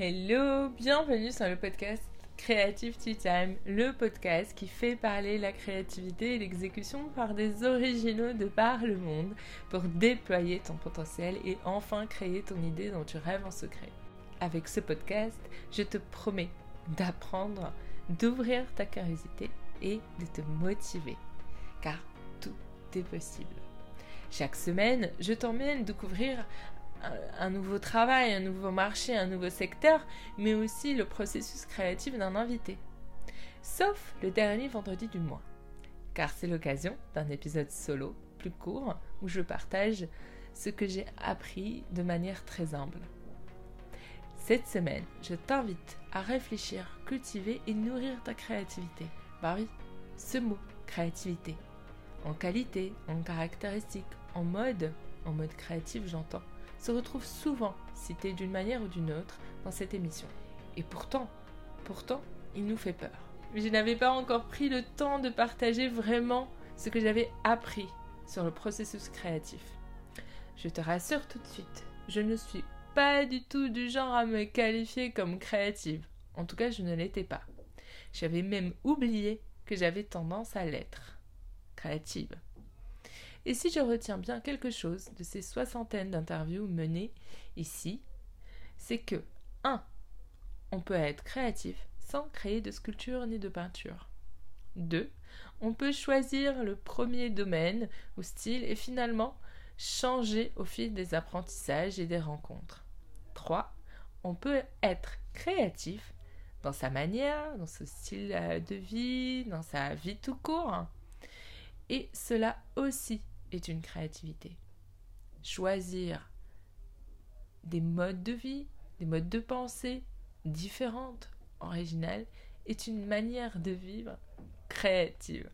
Hello, bienvenue sur le podcast Creative Tea Time, le podcast qui fait parler la créativité et l'exécution par des originaux de par le monde pour déployer ton potentiel et enfin créer ton idée dont tu rêves en secret. Avec ce podcast, je te promets d'apprendre, d'ouvrir ta curiosité et de te motiver, car tout est possible. Chaque semaine, je t'emmène découvrir un nouveau travail, un nouveau marché, un nouveau secteur, mais aussi le processus créatif d'un invité. Sauf le dernier vendredi du mois, car c'est l'occasion d'un épisode solo plus court où je partage ce que j'ai appris de manière très humble. Cette semaine, je t'invite à réfléchir, cultiver et nourrir ta créativité. Bah oui, ce mot, créativité. En qualité, en caractéristique, en mode, en mode créatif j'entends se retrouve souvent cité d'une manière ou d'une autre dans cette émission. Et pourtant, pourtant, il nous fait peur. Je n'avais pas encore pris le temps de partager vraiment ce que j'avais appris sur le processus créatif. Je te rassure tout de suite, je ne suis pas du tout du genre à me qualifier comme créative. En tout cas, je ne l'étais pas. J'avais même oublié que j'avais tendance à l'être. Créative. Et si je retiens bien quelque chose de ces soixantaines d'interviews menées ici, c'est que 1. On peut être créatif sans créer de sculpture ni de peinture. 2. On peut choisir le premier domaine ou style et finalement changer au fil des apprentissages et des rencontres. 3. On peut être créatif dans sa manière, dans ce style de vie, dans sa vie tout court. Et cela aussi est une créativité. Choisir des modes de vie, des modes de pensée différentes, originales, est une manière de vivre créative.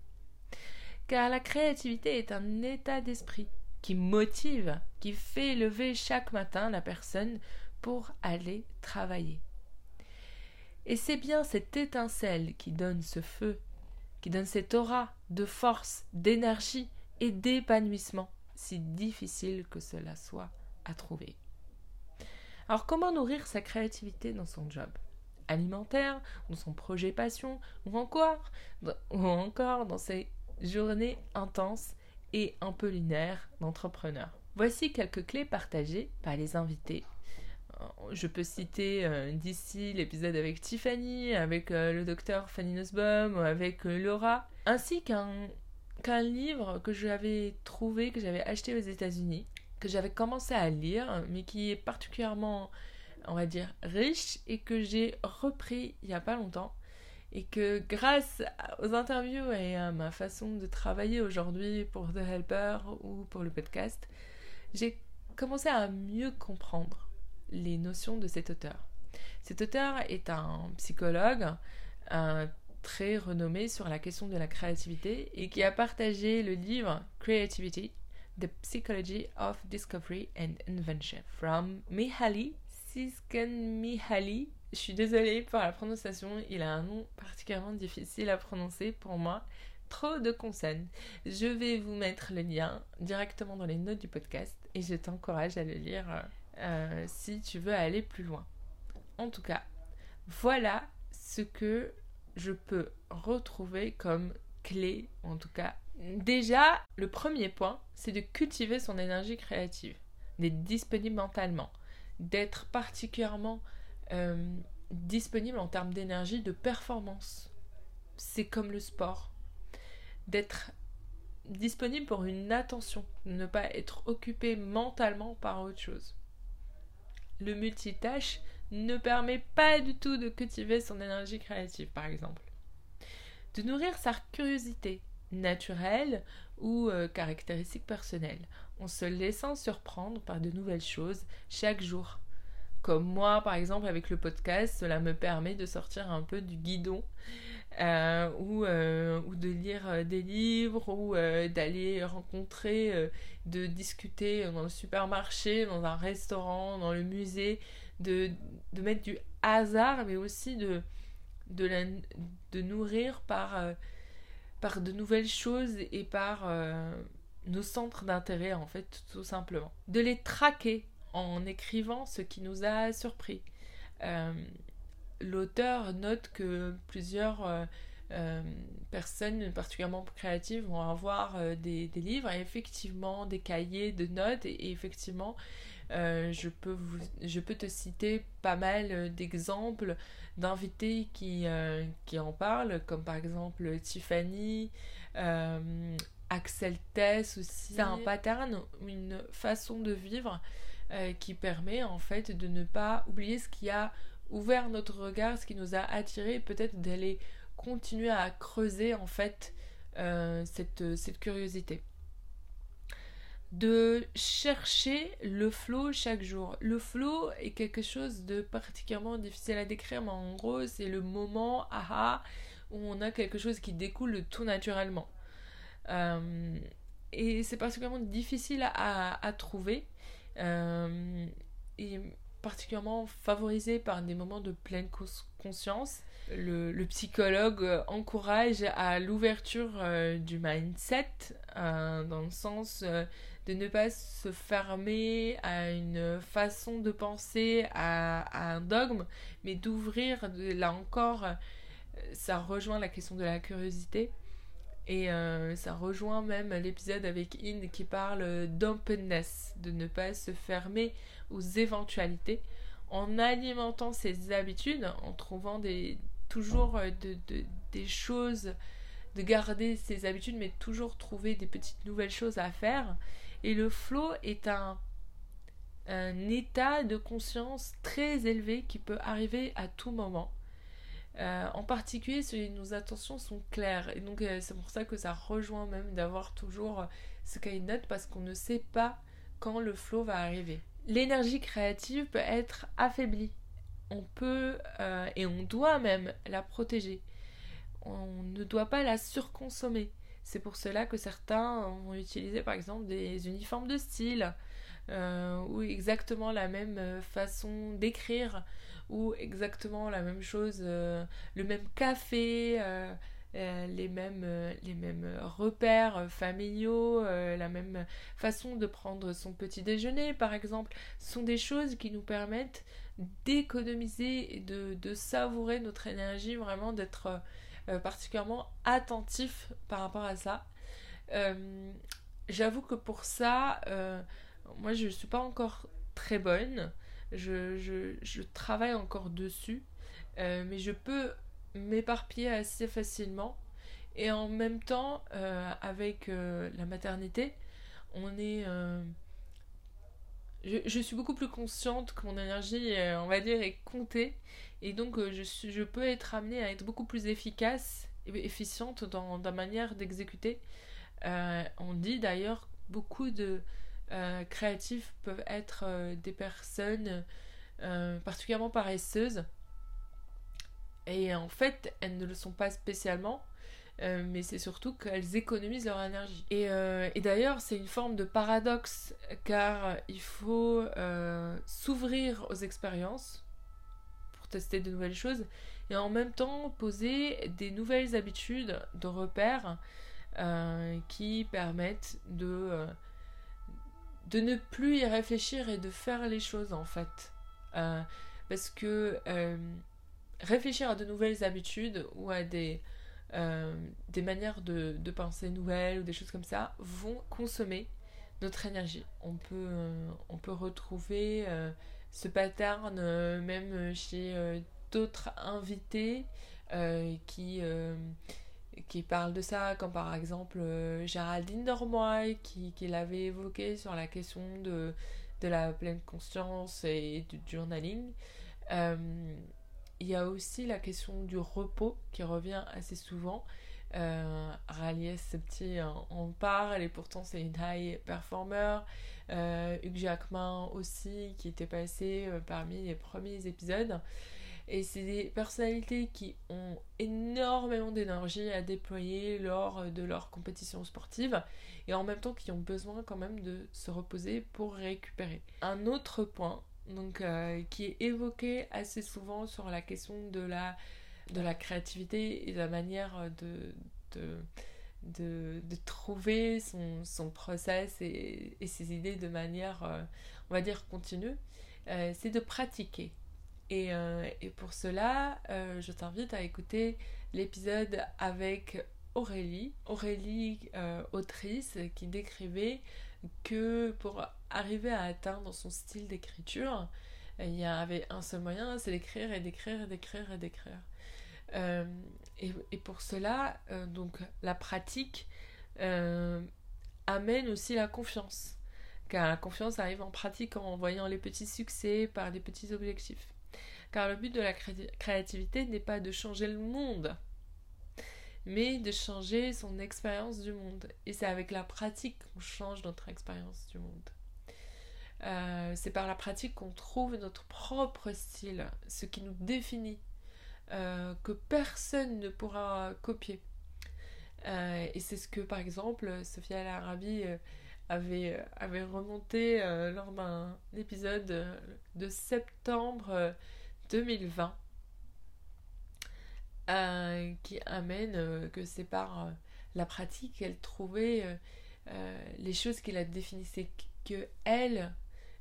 Car la créativité est un état d'esprit qui motive, qui fait lever chaque matin la personne pour aller travailler. Et c'est bien cette étincelle qui donne ce feu, qui donne cette aura de force, d'énergie, et d'épanouissement, si difficile que cela soit à trouver. Alors comment nourrir sa créativité dans son job? Alimentaire, dans son projet passion, ou encore, ou encore dans ses journées intenses et un peu lunaires d'entrepreneur. Voici quelques clés partagées par les invités. Je peux citer euh, d'ici l'épisode avec Tiffany, avec euh, le docteur Fanny Nussbaum, avec euh, Laura, ainsi qu'un qu'un livre que j'avais trouvé, que j'avais acheté aux États-Unis, que j'avais commencé à lire, mais qui est particulièrement, on va dire, riche et que j'ai repris il n'y a pas longtemps. Et que grâce aux interviews et à ma façon de travailler aujourd'hui pour The Helper ou pour le podcast, j'ai commencé à mieux comprendre les notions de cet auteur. Cet auteur est un psychologue, un très renommé sur la question de la créativité et qui a partagé le livre Creativity, The Psychology of Discovery and Invention from Mihaly Csikszentmihalyi. Je suis désolée pour la prononciation, il a un nom particulièrement difficile à prononcer pour moi. Trop de consonnes. Je vais vous mettre le lien directement dans les notes du podcast et je t'encourage à le lire euh, si tu veux aller plus loin. En tout cas, voilà ce que je peux retrouver comme clé, en tout cas. Déjà, le premier point, c'est de cultiver son énergie créative, d'être disponible mentalement, d'être particulièrement euh, disponible en termes d'énergie, de performance. C'est comme le sport. D'être disponible pour une attention, ne pas être occupé mentalement par autre chose. Le multitâche, ne permet pas du tout de cultiver son énergie créative, par exemple. De nourrir sa curiosité naturelle ou euh, caractéristique personnelle, en se laissant surprendre par de nouvelles choses chaque jour. Comme moi, par exemple, avec le podcast, cela me permet de sortir un peu du guidon euh, ou, euh, ou, de lire des livres ou d'aller rencontrer, de discuter dans le supermarché, dans un restaurant, dans le musée, de, de mettre du hasard, mais aussi de, de, de nourrir par, euh, par de nouvelles choses et par euh, nos centres d'intérêt, en fait, tout simplement. De les traquer en écrivant ce qui nous a surpris. l'auteur note que plusieurs personnes particulièrement créatives vont avoir des, livres et effectivement des cahiers de notes et effectivement euh, je, peux vous, je peux te citer pas mal euh, d'exemples d'invités qui, euh, qui en parlent, comme par exemple Tiffany, Axel Tess aussi. C'est un pattern, une façon de vivre qui permet en fait de ne pas oublier ce qui a ouvert notre regard, ce qui nous a attiré, peut-être d'aller continuer à creuser en fait cette, cette curiosité de chercher le flow chaque jour. Le flow est quelque chose de particulièrement difficile à décrire, mais en gros, c'est le moment aha où on a quelque chose qui découle tout naturellement. Euh, et c'est particulièrement difficile à, trouver. Euh, et particulièrement favorisé par des moments de pleine conscience. Le, psychologue encourage à l'ouverture euh, du mindset, dans le sens de ne pas se fermer à une façon de penser, à, un dogme, mais d'ouvrir, là encore, euh, ça rejoint la question de la curiosité. Et euh, ça rejoint même l'épisode avec Inde qui parle d'openness, de ne pas se fermer aux éventualités, en alimentant ses habitudes, en trouvant des, toujours euh, des choses, de garder ses habitudes, mais toujours trouver des petites nouvelles choses à faire. Et le flow est un, état de conscience très élevé qui peut arriver à tout moment. Euh, en particulier si nos attentions sont claires. Et donc euh, c'est pour ça que ça rejoint même d'avoir toujours ce de notes parce qu'on ne sait pas quand le flow va arriver. L'énergie créative peut être affaiblie. On peut euh, et on doit même la protéger. On ne doit pas la surconsommer. C'est pour cela que certains vont utiliser par exemple des uniformes de style euh, ou exactement la même euh, façon d'écrire ou exactement la même chose, euh, le même café, les, mêmes, repères familiaux, la même façon de prendre son petit déjeuner par exemple, sont des choses qui nous permettent d'économiser et de, de savourer notre énergie, vraiment d'être particulièrement attentif par rapport à ça. Euh, j'avoue que pour ça, euh, moi je ne suis pas encore très bonne. Je, je, travaille encore dessus. mais je peux m'éparpiller assez facilement. Et en même temps, avec la maternité, on est je, suis beaucoup plus consciente que mon énergie, on va dire, est comptée. Et donc, euh, je, peux être amenée à être beaucoup plus efficace et efficiente dans, la manière d'exécuter. Euh, on dit d'ailleurs beaucoup de euh, créatifs peuvent être des personnes particulièrement paresseuses. Et en fait, elles ne le sont pas spécialement. Mais c'est surtout qu'elles économisent leur énergie. Et, et d'ailleurs, c'est une forme de paradoxe, car il faut s'ouvrir aux expériences, tester de nouvelles choses et en même temps poser des nouvelles habitudes de repères euh, qui permettent de, euh, de ne plus y réfléchir et de faire les choses en fait. Euh, parce que réfléchir à de nouvelles habitudes ou à des, des manières de, penser nouvelles ou des choses comme ça vont consommer notre énergie. On peut, on peut retrouver ce pattern euh, même chez euh, d'autres invités euh, qui qui parlent de ça, comme par exemple Géraldine Dormoy qui, qui l'avait évoqué sur la question de, de la pleine conscience et du journaling. Il y a aussi la question du repos qui revient assez souvent. Euh, Ralies Septi en, parle et pourtant c'est une high performer. Euh, Hugh Jackman aussi qui était passé euh, parmi les premiers épisodes. Et c'est des personnalités qui ont énormément d'énergie à déployer lors de leur compétition sportive et en même temps qui ont besoin quand même de se reposer pour récupérer. Un autre point donc, euh, qui est évoqué assez souvent sur la question de la, de la créativité et de la manière de, de de, trouver son, son process et, et, ses idées de manière, euh, on va dire, continue, euh, c'est de pratiquer. Et, et pour cela, je t'invite à écouter l'épisode avec Aurélie, Aurélie autrice qui décrivait que pour arriver à atteindre son style d'écriture, il y avait un seul moyen, c'est d'écrire et d'écrire et d'écrire et d'écrire. Euh, et, pour cela, euh, donc la pratique euh, amène aussi la confiance. Car la confiance arrive en pratique en voyant les petits succès par les petits objectifs. Car le but de la créativité n'est pas de changer le monde, mais de changer son expérience du monde. Et c'est avec la pratique qu'on change notre expérience du monde. Euh, c'est par la pratique qu'on trouve notre propre style, ce qui nous définit, euh, que personne ne pourra copier. Euh, et c'est ce que, par exemple, Sophia Arabi avait, avait remonté lors d'un épisode de septembre 2020, qui amène que c'est par la pratique qu'elle trouvait les choses qui la définissaient, que elle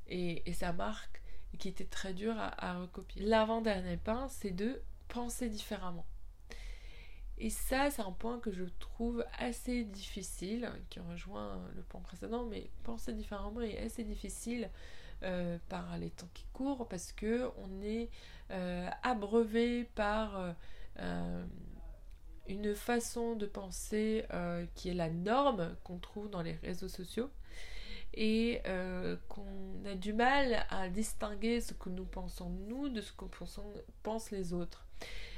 et, sa marque qui était très dur à, recopier. L'avant-dernier point, c'est de penser différemment. Et ça, c'est un point que je trouve assez difficile, qui rejoint le point précédent, mais penser différemment est assez difficile euh, par les temps qui courent parce que on est euh, abreuvé par euh, une façon de penser qui est la norme qu'on trouve dans les réseaux sociaux et euh, qu'on a du mal à distinguer ce que nous pensons nous de ce que pensent les autres.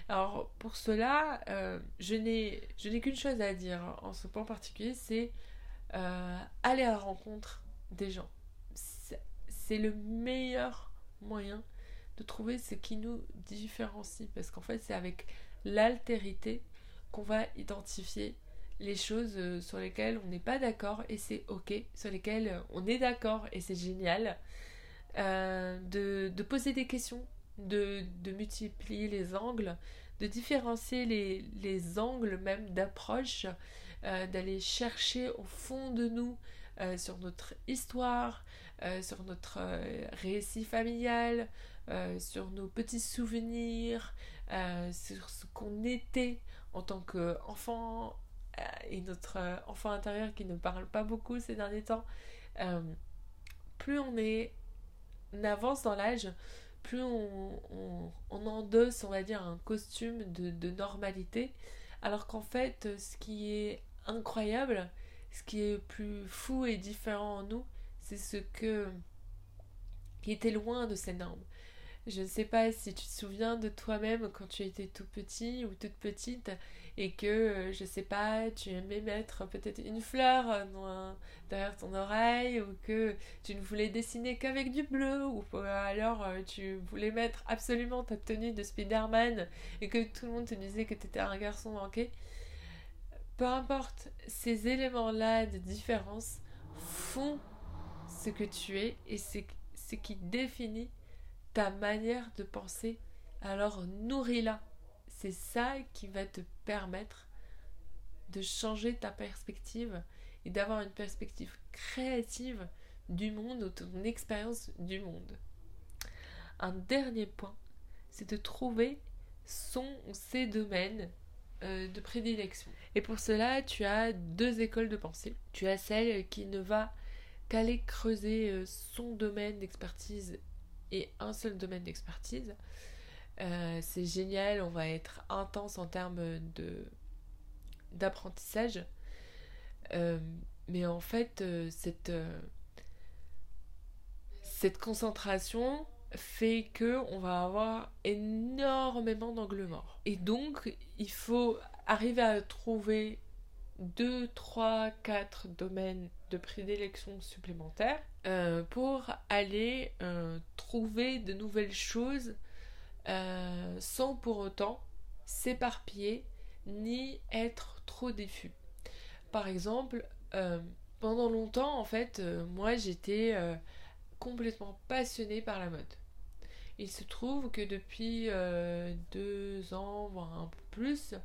Alors pour cela, euh, je n'ai qu'une chose à dire en ce point particulier, c'est euh, aller à la rencontre des gens. C'est le meilleur moyen de trouver ce qui nous différencie, parce qu'en fait c'est avec l'altérité qu'on va identifier les choses euh, sur lesquelles on n'est pas d'accord et c'est ok, sur lesquelles euh, on est d'accord et c'est génial. Euh, de, poser des questions, de, multiplier les angles, de différencier les, angles même d'approche, d'aller chercher au fond de nous sur notre histoire, sur notre récit familial, sur nos petits souvenirs, sur ce qu'on était en tant qu'enfant, euh, et notre euh, enfant intérieur qui ne parle pas beaucoup ces derniers temps, euh, plus on est on avance dans l'âge, plus on, on, endosse, on va dire, un costume de, de normalité, alors qu'en fait, ce qui est incroyable, ce qui est plus fou et différent en nous, c'est ce que qui était loin de ces normes. Je ne sais pas si tu te souviens de toi-même quand tu étais tout petit ou toute petite et que, euh, je sais pas, tu aimais mettre peut-être une fleur derrière ton oreille ou que tu ne voulais dessiner qu'avec du bleu ou alors euh, tu voulais mettre absolument ta tenue de Spider-Man et que tout le monde te disait que tu étais un garçon manqué. Peu importe, ces éléments-là de différence font ce que tu es et c'est ce qui définit ta manière de penser. Alors nourris-la c'est ça qui va te permettre de changer ta perspective et d'avoir une perspective créative du monde ou ton expérience du monde. Un dernier point, c'est de trouver son ou ses domaines euh, de prédilection. Et pour cela, tu as deux écoles de pensée. Tu as celle qui ne va qu'aller creuser euh, son domaine d'expertise et un seul domaine d'expertise. Euh, c'est génial, on va être intense en termes de d'apprentissage. Euh, mais en fait, euh, cette, cette concentration fait que on va avoir énormément d'angles morts. Et donc, il faut arriver à trouver 2, 3, 4 domaines de prédilection supplémentaires pour aller trouver de nouvelles choses euh, sans pour autant s'éparpiller ni être trop diffus. Par exemple, euh, pendant longtemps, en fait, euh, moi j'étais complètement passionnée par la mode. Il se trouve que depuis deux ans, voire un peu plus,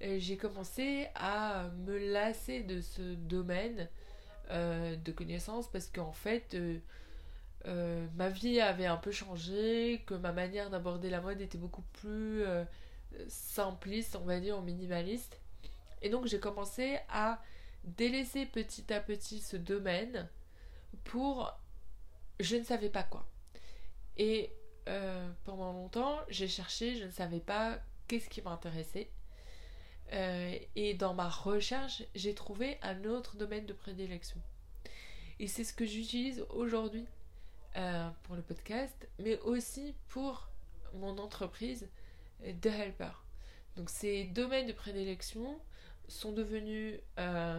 j'ai commencé à me lasser de ce domaine de connaissances parce qu'en fait, euh, ma vie avait un peu changé, que ma manière d'aborder la mode était beaucoup plus euh, simpliste, on va dire, minimaliste. Et donc j'ai commencé à délaisser petit à petit ce domaine pour je ne savais pas quoi. Et euh, pendant longtemps, j'ai cherché, je ne savais pas qu'est-ce qui m'intéressait. Et dans ma recherche, j'ai trouvé un autre domaine de prédilection. Et c'est ce que j'utilise aujourd'hui euh, pour le podcast, mais aussi pour mon entreprise The Helper. Donc ces domaines de prédilection sont devenus euh,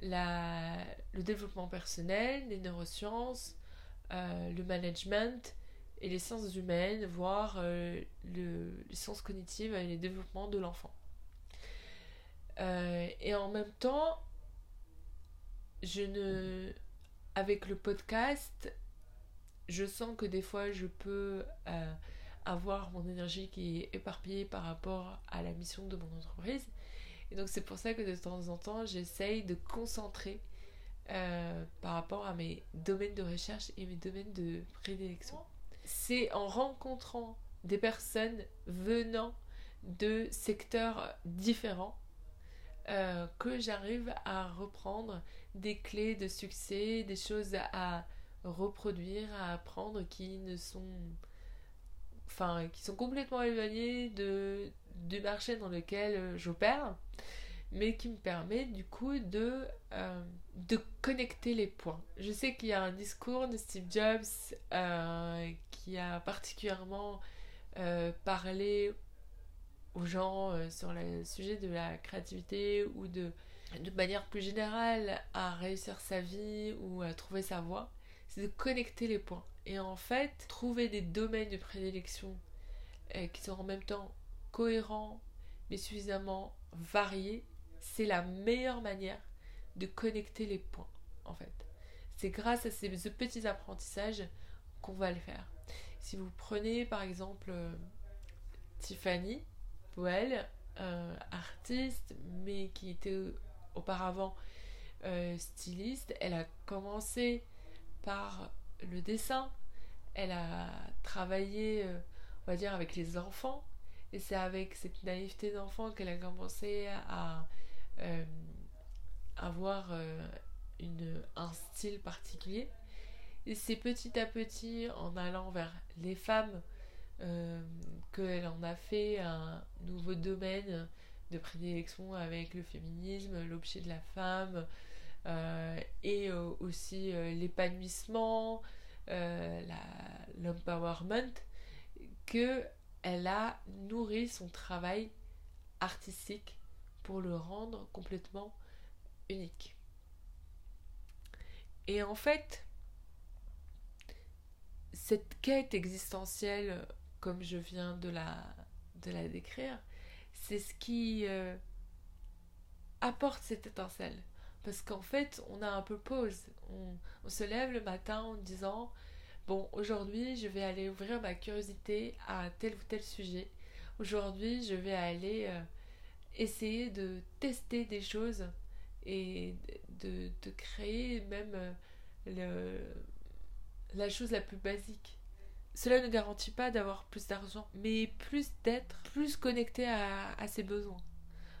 la, le développement personnel, les neurosciences, euh, le management et les sciences humaines, voire le, les sciences cognitives et les développements de l'enfant. Et en même temps, je ne, avec le podcast, je sens que des fois je peux euh, avoir mon énergie qui est éparpillée par rapport à la mission de mon entreprise. Et donc c'est pour ça que de temps en temps j'essaye de concentrer euh, par rapport à mes domaines de recherche et mes domaines de prédilection. C'est en rencontrant des personnes venant de secteurs différents euh, que j'arrive à reprendre des clés de succès, des choses à reproduire, à apprendre qui ne sont enfin qui sont complètement éloignés de du marché dans lequel j'opère mais qui me permet du coup de euh, de connecter les points. Je sais qu'il y a un discours de Steve Jobs euh, qui a particulièrement parlé aux gens sur le sujet de la créativité ou de de manière plus générale à réussir sa vie ou à trouver sa voie c'est de connecter les points. Et en fait, trouver des domaines de prédilection euh, qui sont en même temps cohérents, mais suffisamment variés, c'est la meilleure manière de connecter les points, en fait. C'est grâce à ces, petits apprentissages qu'on va le faire. Si vous prenez par exemple euh, Tiffany Powell, euh, artiste, mais qui était auparavant styliste, elle a commencé par le dessin. Elle a travaillé, euh, on va dire, avec les enfants. Et c'est avec cette naïveté d'enfant qu'elle a commencé à euh, avoir euh, une, un style particulier. Et c'est petit à petit, en allant vers les femmes, qu'elle en a fait un nouveau domaine de prédilection avec le féminisme, l'objet de la femme, euh, et euh, aussi euh, l'épanouissement, l'empowerment, que elle a nourri son travail artistique pour le rendre complètement unique. Et en fait, cette quête existentielle, comme je viens de la, décrire, c'est ce qui apporte cette étincelle. Parce qu'en fait, on a un peu pause. On, se lève le matin en disant Bon, aujourd'hui, je vais aller ouvrir ma curiosité à tel ou tel sujet. Aujourd'hui, je vais aller euh, essayer de tester des choses et de, créer même euh, la chose la plus basique. Cela ne garantit pas d'avoir plus d'argent, mais plus d'être plus connecté à, ses besoins,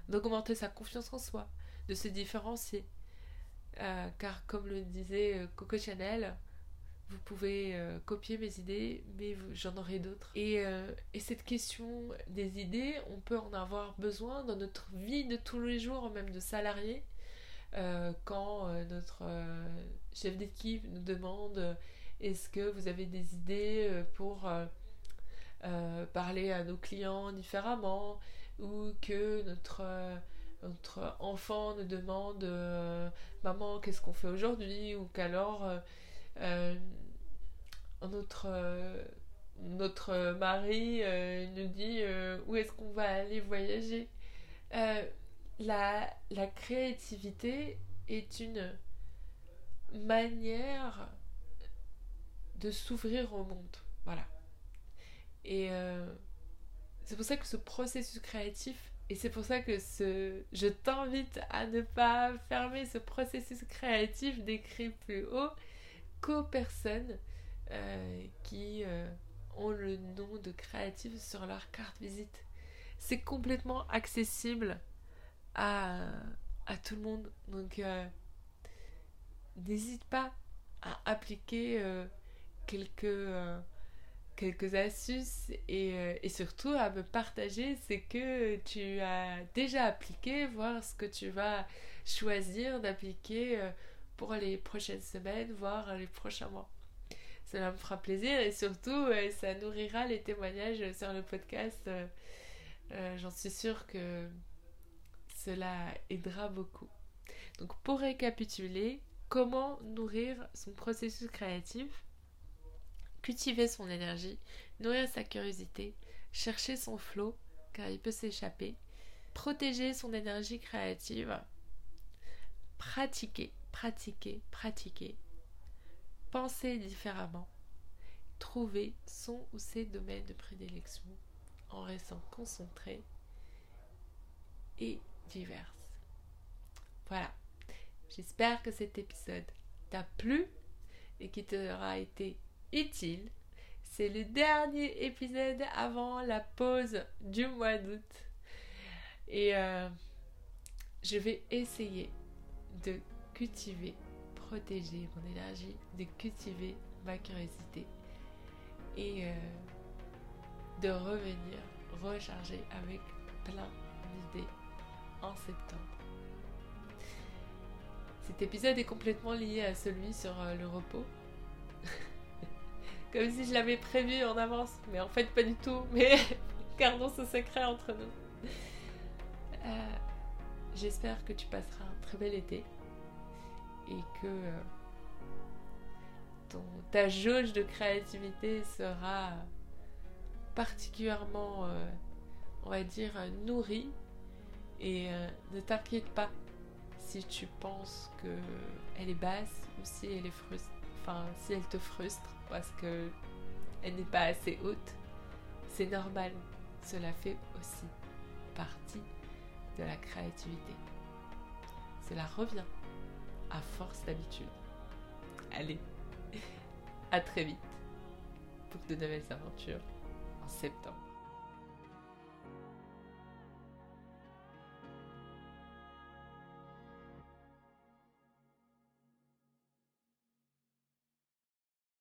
d'augmenter sa confiance en soi, de se différencier. Euh, car comme le disait euh, Coco Chanel, vous pouvez euh, copier mes idées, mais j'en aurai d'autres. Et, et, cette question des idées, on peut en avoir besoin dans notre vie de tous les jours, même de salariés. quand notre chef d'équipe nous demande est-ce que vous avez des idées pour parler à nos clients différemment ou que notre enfant nous demande euh, maman qu'est-ce qu'on fait aujourd'hui ou qu'alors euh, euh, notre mari nous dit où est-ce qu'on va aller voyager? La créativité est une manière de s'ouvrir au monde voilà et c'est pour ça que ce processus créatif et c'est pour ça que je t'invite à ne pas fermer ce processus créatif décrit plus haut qu'aux personnes euh, qui euh, ont le nom de créatif sur leur carte visite. C'est complètement accessible à, à tout le monde. Donc, n'hésite pas à appliquer quelques quelques astuces et, et, surtout à me partager ce que tu as déjà appliqué, voir ce que tu vas choisir d'appliquer pour les prochaines semaines, voire les prochains mois. Cela me fera plaisir et surtout ça nourrira les témoignages sur le podcast. J'en suis sûre que cela aidera beaucoup. Donc pour récapituler, comment nourrir son processus créatif? Cultiver son énergie, nourrir sa curiosité, chercher son flot, car il peut s'échapper, protéger son énergie créative, pratiquer, pratiquer, pratiquer, penser différemment, trouver son ou ses domaines de prédilection en restant concentré et divers. Voilà. J'espère que cet épisode t'a plu et qu'il t'aura été utile. C'est le dernier épisode avant la pause du mois d'août. Et euh, je vais essayer de cultiver, protéger mon énergie, de cultiver ma curiosité et euh, de revenir recharger avec plein d'idées en septembre. Cet épisode est complètement lié à celui sur euh, le repos. Comme si je l'avais prévu en avance. Mais en fait, pas du tout. Mais gardons ce secret entre nous. Euh, j'espère que tu passeras un très bel été. Et que euh, ta jauge de créativité sera particulièrement, euh, on va dire, nourrie. Et ne t'inquiète pas si tu penses qu'elle est basse ou si elle est frustre si elle te frustre parce que elle n'est pas assez haute, c'est normal. Cela fait aussi partie de la créativité. Cela revient à force d'habitude. Allez, à très vite pour de nouvelles aventures en septembre.